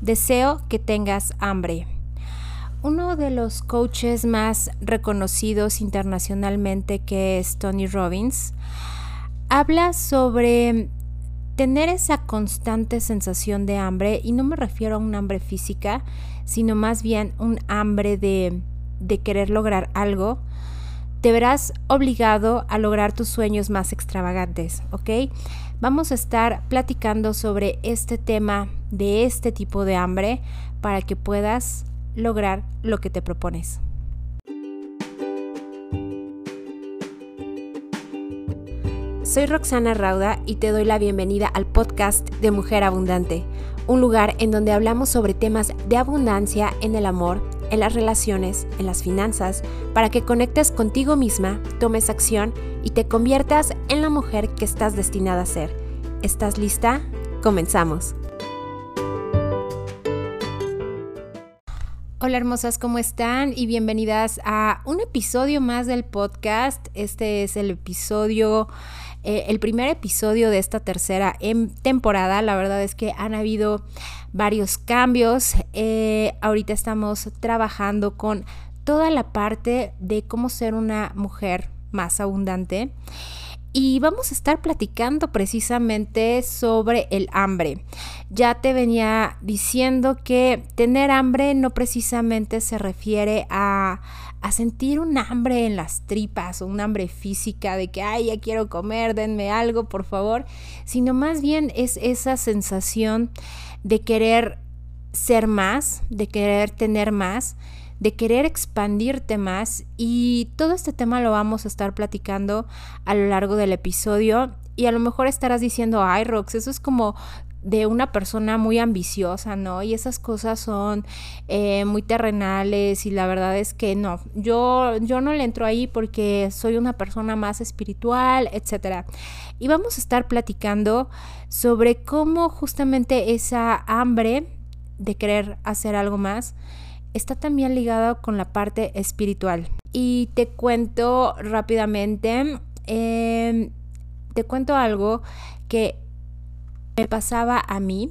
Deseo que tengas hambre. Uno de los coaches más reconocidos internacionalmente, que es Tony Robbins, habla sobre tener esa constante sensación de hambre, y no me refiero a un hambre física, sino más bien un hambre de, de querer lograr algo, te verás obligado a lograr tus sueños más extravagantes, ¿ok? Vamos a estar platicando sobre este tema de este tipo de hambre para que puedas lograr lo que te propones. Soy Roxana Rauda y te doy la bienvenida al podcast de Mujer Abundante, un lugar en donde hablamos sobre temas de abundancia en el amor, en las relaciones, en las finanzas, para que conectes contigo misma, tomes acción y te conviertas en la mujer que estás destinada a ser. ¿Estás lista? Comenzamos. Hola hermosas, ¿cómo están? Y bienvenidas a un episodio más del podcast. Este es el episodio, eh, el primer episodio de esta tercera em, temporada. La verdad es que han habido varios cambios. Eh, ahorita estamos trabajando con toda la parte de cómo ser una mujer más abundante y vamos a estar platicando precisamente sobre el hambre. Ya te venía diciendo que tener hambre no precisamente se refiere a, sentir un hambre en las tripas o un hambre física de que, ay, ya quiero comer, denme algo, por favor, sino más bien es esa sensación de querer ser más, de querer tener más de querer expandirte más. Y todo este tema lo vamos a estar platicando a lo largo del episodio. Y a lo mejor estarás diciendo, ay Rox, eso es como de una persona muy ambiciosa, ¿no? Y esas cosas son eh, muy terrenales y la verdad es que no, yo, yo no le entro ahí porque soy una persona más espiritual, etc. Y vamos a estar platicando sobre cómo justamente esa hambre de querer hacer algo más está también ligado con la parte espiritual. Y te cuento rápidamente, em, te cuento algo que me pasaba a mí.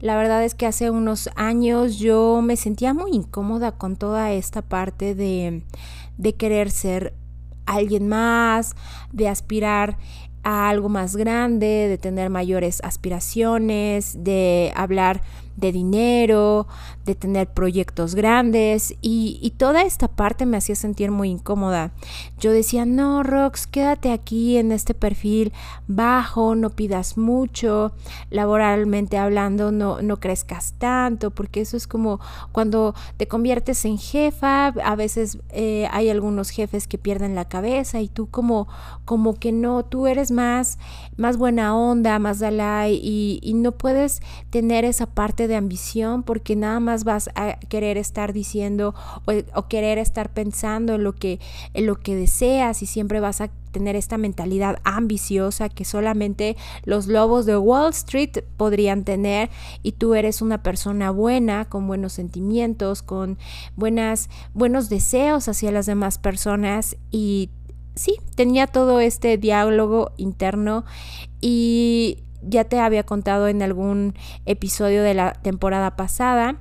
La verdad es que hace unos años yo me sentía muy incómoda con toda esta parte de, de querer ser alguien más, de aspirar a algo más grande, de tener mayores aspiraciones, de hablar de dinero, de tener proyectos grandes y, toda esta parte me hacía sentir muy incómoda. Yo decía, no, Rox, quédate aquí en este perfil bajo, no pidas mucho, laboralmente hablando no, no crezcas tanto, porque eso es como cuando te conviertes en jefa, a veces eh, hay algunos jefes que pierden la cabeza y tú como, como que no, tú eres más, más buena onda, más dalai y, y no puedes tener esa parte de ambición porque nada más vas a querer estar diciendo o, querer estar pensando en lo que en lo que deseas y siempre vas a tener esta mentalidad ambiciosa que solamente los lobos de Wall Street podrían tener y tú eres una persona buena, con buenos sentimientos, con buenas buenos deseos hacia las demás personas y sí, tenía todo este diálogo interno y ya te había contado en algún episodio de la temporada pasada,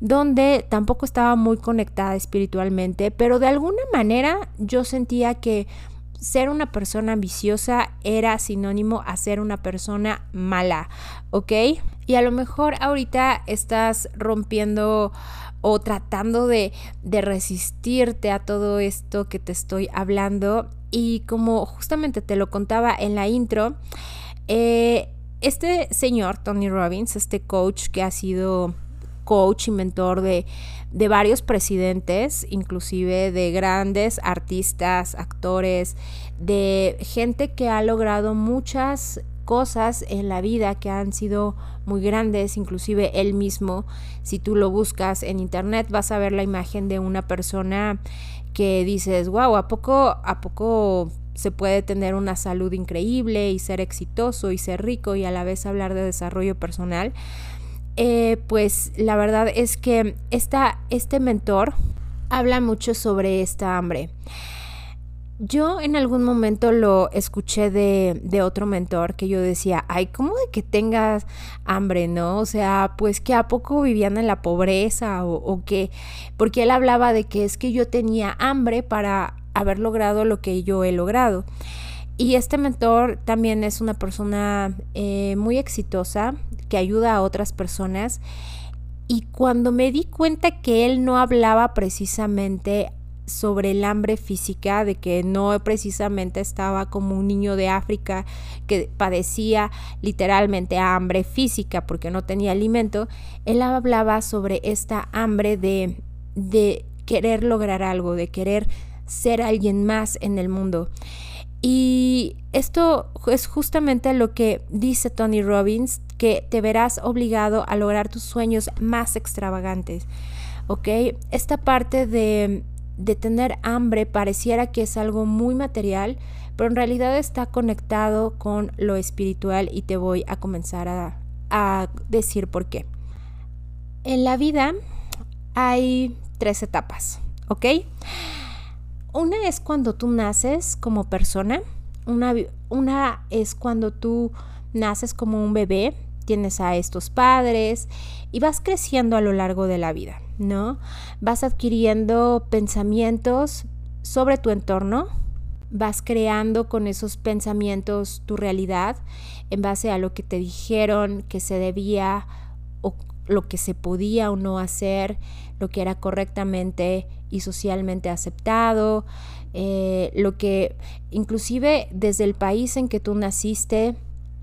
donde tampoco estaba muy conectada espiritualmente, pero de alguna manera yo sentía que ser una persona ambiciosa era sinónimo a ser una persona mala, ¿ok? Y a lo mejor ahorita estás rompiendo o tratando de, de resistirte a todo esto que te estoy hablando. Y como justamente te lo contaba en la intro, eh, este señor, Tony Robbins, este coach que ha sido coach y mentor de, de varios presidentes, inclusive de grandes artistas, actores, de gente que ha logrado muchas cosas en la vida que han sido muy grandes, inclusive él mismo, si tú lo buscas en internet vas a ver la imagen de una persona que dices, wow, ¿a poco, a poco se puede tener una salud increíble y ser exitoso y ser rico y a la vez hablar de desarrollo personal, eh, pues la verdad es que este mentor habla mucho sobre esta hambre. Yo en algún momento lo escuché de, de, otro mentor que yo decía, ay, ¿cómo de que tengas hambre, no? O sea, pues que a poco vivían en la pobreza o, o qué, porque él hablaba de que es que yo tenía hambre para haber logrado lo que yo he logrado. Y este mentor también es una persona eh, muy exitosa que ayuda a otras personas. Y cuando me di cuenta que él no hablaba precisamente sobre el hambre física, de que no precisamente estaba como un niño de África que padecía literalmente hambre física porque no tenía alimento, él hablaba sobre esta hambre de, de querer lograr algo, de querer ser alguien más en el mundo. Y esto es justamente lo que dice Tony Robbins, que te verás obligado a lograr tus sueños más extravagantes. ¿Ok? Esta parte de de tener hambre pareciera que es algo muy material, pero en realidad está conectado con lo espiritual y te voy a comenzar a, decir por qué. En la vida hay tres etapas, ¿ok? Una es cuando tú naces como persona, una, una es cuando tú naces como un bebé, tienes a estos padres y vas creciendo a lo largo de la vida. ¿No? Vas adquiriendo pensamientos sobre tu entorno, vas creando con esos pensamientos tu realidad en base a lo que te dijeron que se debía o lo que se podía o no hacer, lo que era correctamente y socialmente aceptado, eh, lo que inclusive desde el país en que tú naciste,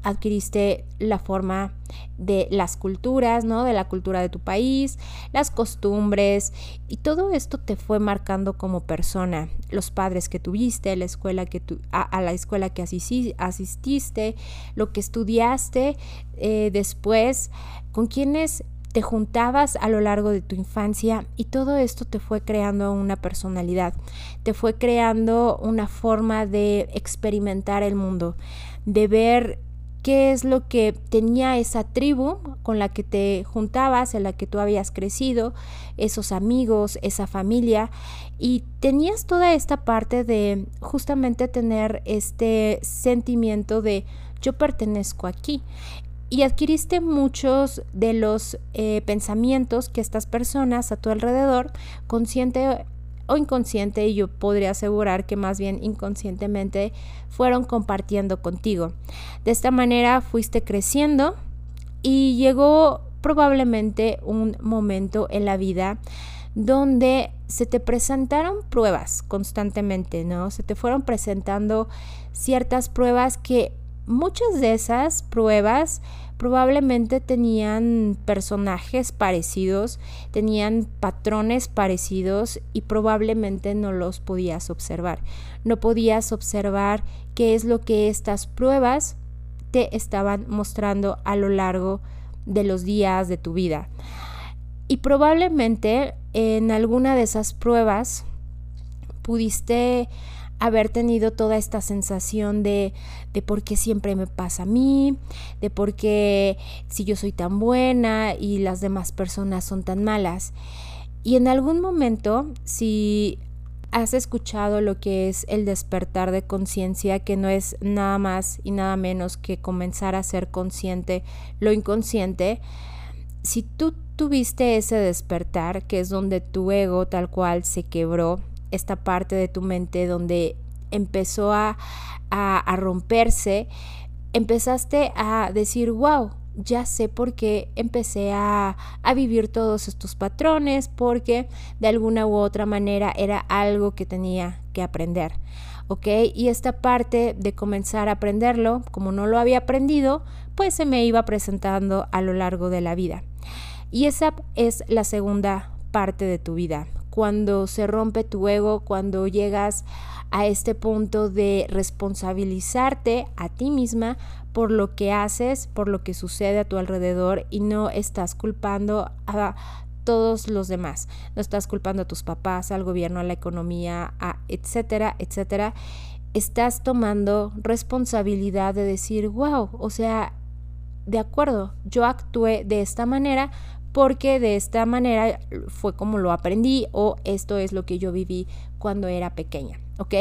adquiriste la forma de las culturas, ¿no? De la cultura de tu país, las costumbres y todo esto te fue marcando como persona. Los padres que tuviste, la escuela que tu, a, la escuela que asististe, lo que estudiaste eh, después, con quienes te juntabas a lo largo de tu infancia y todo esto te fue creando una personalidad, te fue creando una forma de experimentar el mundo, de ver qué es lo que tenía esa tribu con la que te juntabas, en la que tú habías crecido, esos amigos, esa familia, y tenías toda esta parte de justamente tener este sentimiento de yo pertenezco aquí. Y adquiriste muchos de los eh, pensamientos que estas personas a tu alrededor, consciente o inconsciente, y yo podría asegurar que más bien inconscientemente fueron compartiendo contigo. De esta manera fuiste creciendo y llegó probablemente un momento en la vida donde se te presentaron pruebas constantemente, ¿no? Se te fueron presentando ciertas pruebas que muchas de esas pruebas probablemente tenían personajes parecidos, tenían patrones parecidos y probablemente no los podías observar. No podías observar qué es lo que estas pruebas te estaban mostrando a lo largo de los días de tu vida. Y probablemente en alguna de esas pruebas pudiste haber tenido toda esta sensación de, de por qué siempre me pasa a mí, de por qué si yo soy tan buena y las demás personas son tan malas. Y en algún momento, si has escuchado lo que es el despertar de conciencia, que no es nada más y nada menos que comenzar a ser consciente lo inconsciente, si tú tuviste ese despertar, que es donde tu ego tal cual se quebró, esta parte de tu mente donde empezó a, a, romperse, empezaste a decir, wow, ya sé por qué empecé a, a, vivir todos estos patrones, porque de alguna u otra manera era algo que tenía que aprender. ¿Ok? Y esta parte de comenzar a aprenderlo, como no lo había aprendido, pues se me iba presentando a lo largo de la vida. Y esa es la segunda parte de tu vida, cuando se rompe tu ego, cuando llegas a este punto de responsabilizarte a ti misma por lo que haces, por lo que sucede a tu alrededor y no estás culpando a todos los demás. No estás culpando a tus papás, al gobierno, a la economía, a etcétera, etcétera. Estás tomando responsabilidad de decir, wow, o sea, de acuerdo, yo actué de esta manera porque de esta manera fue como lo aprendí o esto es lo que yo viví cuando era pequeña, ¿ok?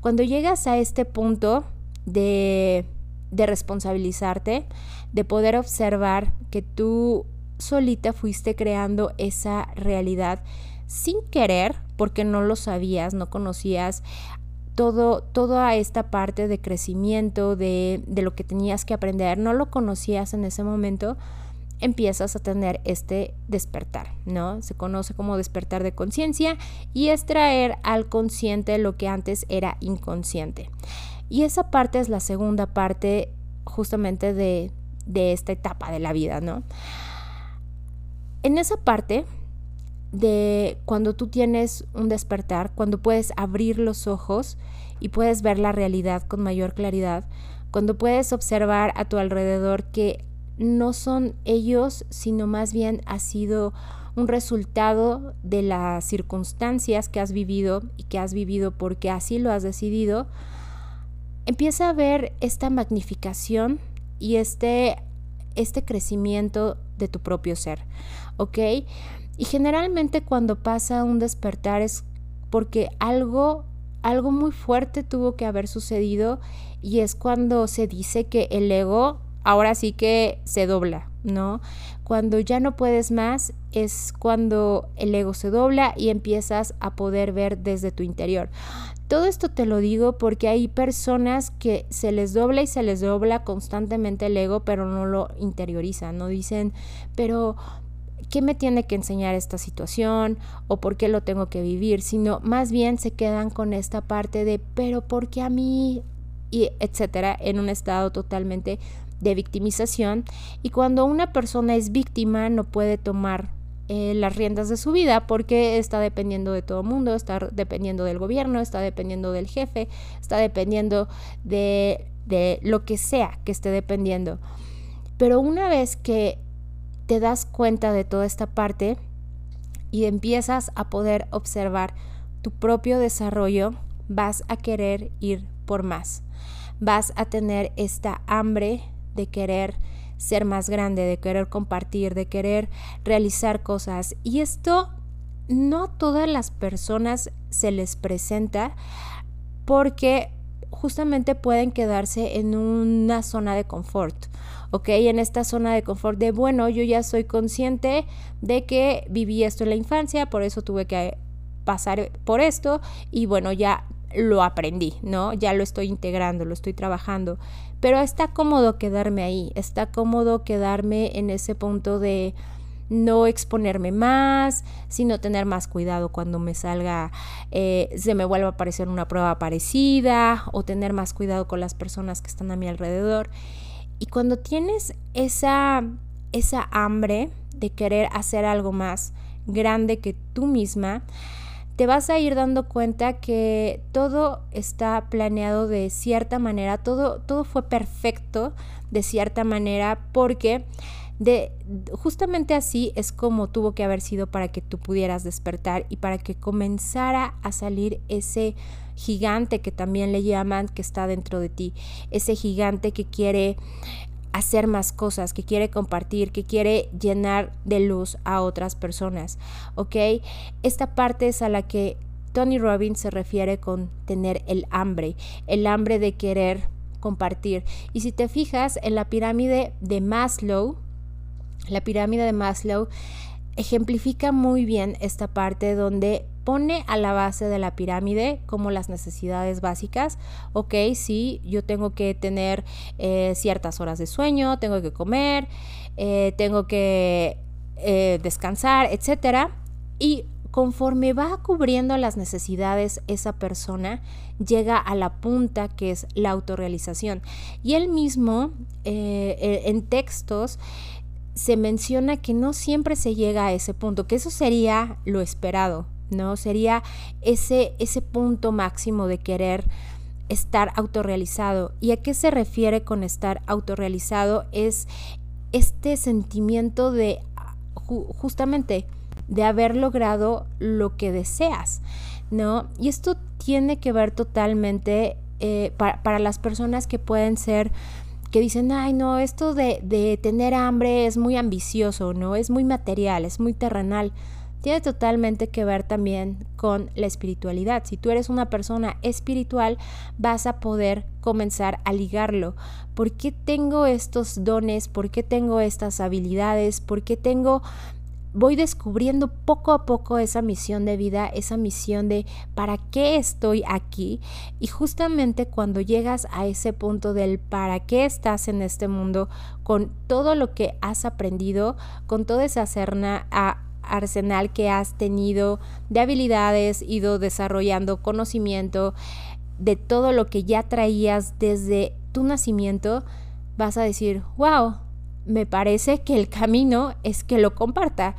Cuando llegas a este punto de, de responsabilizarte, de poder observar que tú solita fuiste creando esa realidad sin querer, porque no lo sabías, no conocías todo, toda esta parte de crecimiento, de, de lo que tenías que aprender, no lo conocías en ese momento, empiezas a tener este despertar, ¿no? Se conoce como despertar de conciencia y es traer al consciente lo que antes era inconsciente. Y esa parte es la segunda parte justamente de, de esta etapa de la vida, ¿no? En esa parte de cuando tú tienes un despertar, cuando puedes abrir los ojos y puedes ver la realidad con mayor claridad, cuando puedes observar a tu alrededor que no son ellos, sino más bien ha sido un resultado de las circunstancias que has vivido y que has vivido porque así lo has decidido, empieza a ver esta magnificación y este, este crecimiento de tu propio ser, ¿ok? Y generalmente cuando pasa un despertar es porque algo, algo muy fuerte tuvo que haber sucedido y es cuando se dice que el ego ahora sí que se dobla, ¿no? Cuando ya no puedes más es cuando el ego se dobla y empiezas a poder ver desde tu interior. Todo esto te lo digo porque hay personas que se les dobla y se les dobla constantemente el ego, pero no lo interiorizan, no dicen, pero ¿qué me tiene que enseñar esta situación? ¿O por qué lo tengo que vivir? Sino más bien se quedan con esta parte de, pero ¿por qué a mí? Y etcétera, en un estado totalmente de victimización y cuando una persona es víctima no puede tomar eh, las riendas de su vida porque está dependiendo de todo el mundo, está dependiendo del gobierno, está dependiendo del jefe, está dependiendo de, de lo que sea que esté dependiendo. Pero una vez que te das cuenta de toda esta parte y empiezas a poder observar tu propio desarrollo, vas a querer ir por más. Vas a tener esta hambre de querer ser más grande, de querer compartir, de querer realizar cosas. Y esto no a todas las personas se les presenta porque justamente pueden quedarse en una zona de confort, ¿ok? En esta zona de confort de, bueno, yo ya soy consciente de que viví esto en la infancia, por eso tuve que pasar por esto y bueno, ya lo aprendí, ¿no? Ya lo estoy integrando, lo estoy trabajando, pero está cómodo quedarme ahí, está cómodo quedarme en ese punto de no exponerme más, sino tener más cuidado cuando me salga, eh, se me vuelva a aparecer una prueba parecida o tener más cuidado con las personas que están a mi alrededor. Y cuando tienes esa, esa hambre de querer hacer algo más grande que tú misma, te vas a ir dando cuenta que todo está planeado de cierta manera, todo, todo fue perfecto de cierta manera porque de justamente así es como tuvo que haber sido para que tú pudieras despertar y para que comenzara a salir ese gigante que también le llaman que está dentro de ti, ese gigante que quiere hacer más cosas, que quiere compartir, que quiere llenar de luz a otras personas, ¿ok? Esta parte es a la que Tony Robbins se refiere con tener el hambre, el hambre de querer compartir. Y si te fijas en la pirámide de Maslow, la pirámide de Maslow ejemplifica muy bien esta parte donde pone a la base de la pirámide como las necesidades básicas. Ok, sí, yo tengo que tener eh, ciertas horas de sueño, tengo que comer, eh, tengo que eh, descansar, etc. Y conforme va cubriendo las necesidades esa persona, llega a la punta que es la autorrealización. Y él mismo, en textos, se menciona que no siempre se llega a ese punto, que eso sería lo esperado, ¿no? Sería ese, ese punto máximo de querer estar autorrealizado. ¿Y a qué se refiere con estar autorrealizado? Es este sentimiento de justamente de haber logrado lo que deseas, ¿no? Y esto tiene que ver totalmente eh, para, para las personas que pueden ser que dicen, ay no, esto de, de tener hambre es muy ambicioso, ¿no? Es muy material, es muy terrenal tiene totalmente que ver también con la espiritualidad. Si tú eres una persona espiritual, vas a poder comenzar a ligarlo. ¿Por qué tengo estos dones? ¿Por qué tengo estas habilidades? ¿Por qué tengo voy descubriendo poco a poco esa misión de vida, esa misión de para qué estoy aquí. Y justamente cuando llegas a ese punto del para qué estás en este mundo, con todo lo que has aprendido, con toda esa arsenal que has tenido de habilidades, ido desarrollando conocimiento de todo lo que ya traías desde tu nacimiento, vas a decir, wow, me parece que el camino es que lo comparta.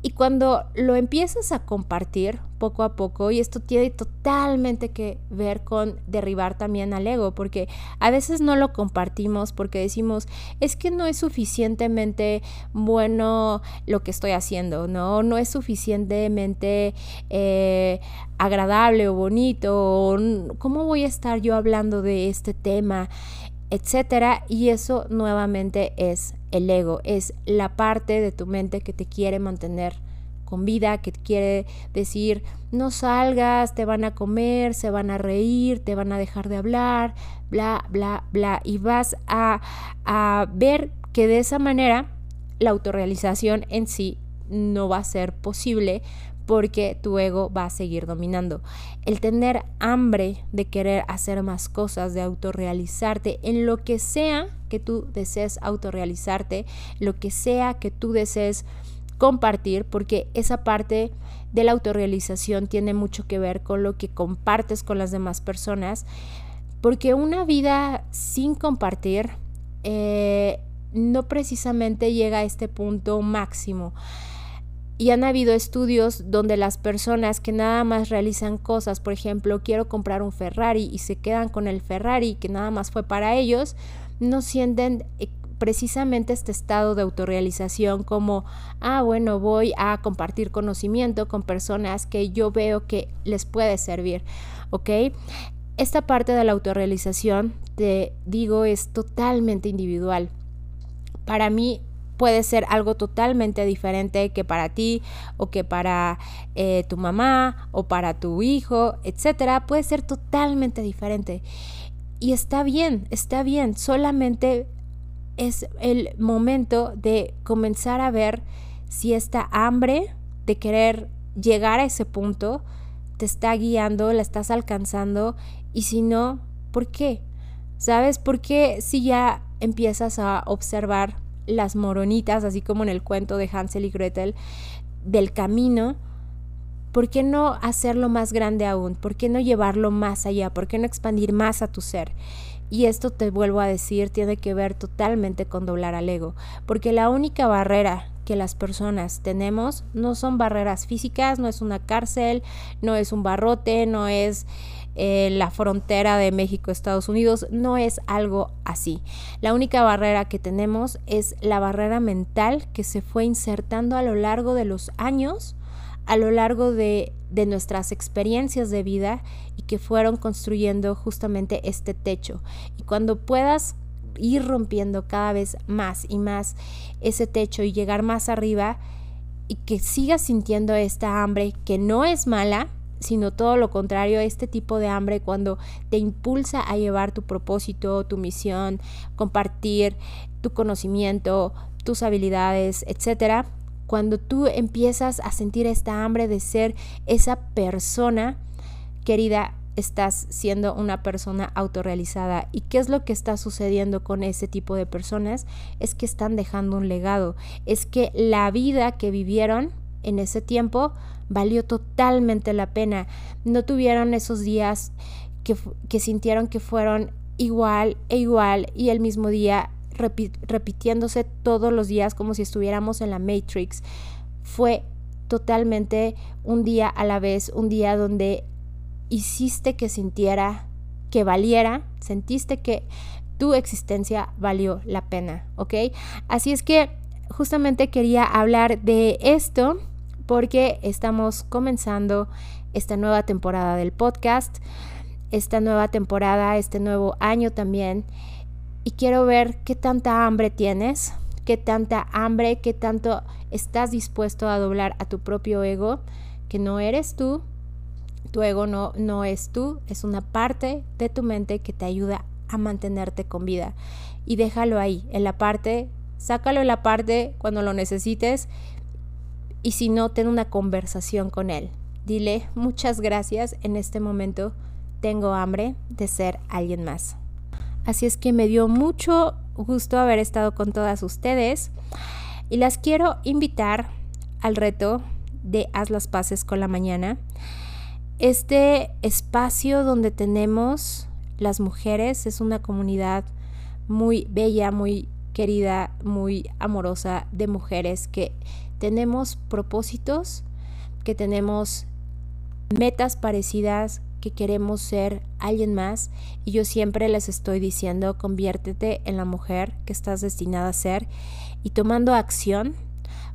Y cuando lo empiezas a compartir poco a poco, y esto tiene totalmente que ver con derribar también al ego, porque a veces no lo compartimos porque decimos, es que no es suficientemente bueno lo que estoy haciendo, no, no es suficientemente eh, agradable o bonito, o cómo voy a estar yo hablando de este tema etcétera. Y eso nuevamente es el ego, es la parte de tu mente que te quiere mantener con vida, que quiere decir, no salgas, te van a comer, se van a reír, te van a dejar de hablar, bla, bla, bla. Y vas a, a ver que de esa manera la autorrealización en sí no va a ser posible porque tu ego va a seguir dominando. El tener hambre de querer hacer más cosas, de autorrealizarte en lo que sea que tú desees autorrealizarte, lo que sea que tú desees compartir, porque esa parte de la autorrealización tiene mucho que ver con lo que compartes con las demás personas, porque una vida sin compartir eh, no precisamente llega a este punto máximo. Y han habido estudios donde las personas que nada más realizan cosas, por ejemplo, quiero comprar un Ferrari y se quedan con el Ferrari que nada más fue para ellos, no sienten eh, precisamente este estado de autorrealización como, ah, bueno, voy a compartir conocimiento con personas que yo veo que les puede servir, ¿ok? Esta parte de la autorrealización, te digo, es totalmente individual. Para mí puede ser algo totalmente diferente que para ti o que para eh, tu mamá o para tu hijo, etcétera. Puede ser totalmente diferente. Y está bien, está bien. Solamente es el momento de comenzar a ver si esta hambre de querer llegar a ese punto te está guiando, la estás alcanzando y si no, ¿por qué? ¿Sabes por qué si ya empiezas a observar las moronitas, así como en el cuento de Hansel y Gretel, del camino, ¿por qué no hacerlo más grande aún? ¿Por qué no llevarlo más allá? ¿Por qué no expandir más a tu ser? Y esto te vuelvo a decir, tiene que ver totalmente con doblar al ego, porque la única barrera que las personas tenemos no son barreras físicas, no es una cárcel, no es un barrote, no es eh, la frontera de México-Estados Unidos, no es algo así. La única barrera que tenemos es la barrera mental que se fue insertando a lo largo de los años, a lo largo de, de nuestras experiencias de vida y que fueron construyendo justamente este techo. Y cuando puedas ir rompiendo cada vez más y más ese techo y llegar más arriba y que sigas sintiendo esta hambre que no es mala, sino todo lo contrario, este tipo de hambre cuando te impulsa a llevar tu propósito, tu misión, compartir tu conocimiento, tus habilidades, etcétera. Cuando tú empiezas a sentir esta hambre de ser esa persona, querida, estás siendo una persona autorrealizada. ¿Y qué es lo que está sucediendo con ese tipo de personas? Es que están dejando un legado. Es que la vida que vivieron en ese tiempo valió totalmente la pena. No tuvieron esos días que, que sintieron que fueron igual e igual y el mismo día repitiéndose todos los días como si estuviéramos en la Matrix. Fue totalmente un día a la vez, un día donde hiciste que sintiera que valiera, sentiste que tu existencia valió la pena, ¿ok? Así es que justamente quería hablar de esto porque estamos comenzando esta nueva temporada del podcast, esta nueva temporada, este nuevo año también. y quiero ver qué tanta hambre tienes, qué tanta hambre, qué tanto estás dispuesto a doblar a tu propio ego, que no eres tú, tu ego no, no es tú, es una parte de tu mente que te ayuda a mantenerte con vida. Y déjalo ahí, en la parte, sácalo en la parte cuando lo necesites y si no, ten una conversación con él. Dile muchas gracias, en este momento tengo hambre de ser alguien más. Así es que me dio mucho gusto haber estado con todas ustedes y las quiero invitar al reto de Haz las paces con la mañana. Este espacio donde tenemos las mujeres es una comunidad muy bella, muy querida, muy amorosa de mujeres que tenemos propósitos, que tenemos metas parecidas, que queremos ser alguien más. Y yo siempre les estoy diciendo, conviértete en la mujer que estás destinada a ser. Y tomando acción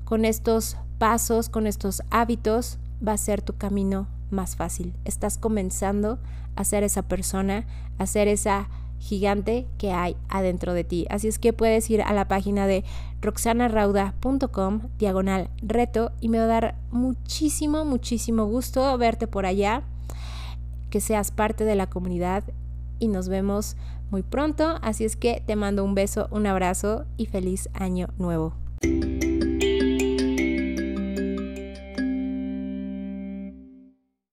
con estos pasos, con estos hábitos, va a ser tu camino más fácil. Estás comenzando a ser esa persona, a ser esa gigante que hay adentro de ti. Así es que puedes ir a la página de roxanarauda.com diagonal reto y me va a dar muchísimo, muchísimo gusto verte por allá, que seas parte de la comunidad y nos vemos muy pronto. Así es que te mando un beso, un abrazo y feliz año nuevo.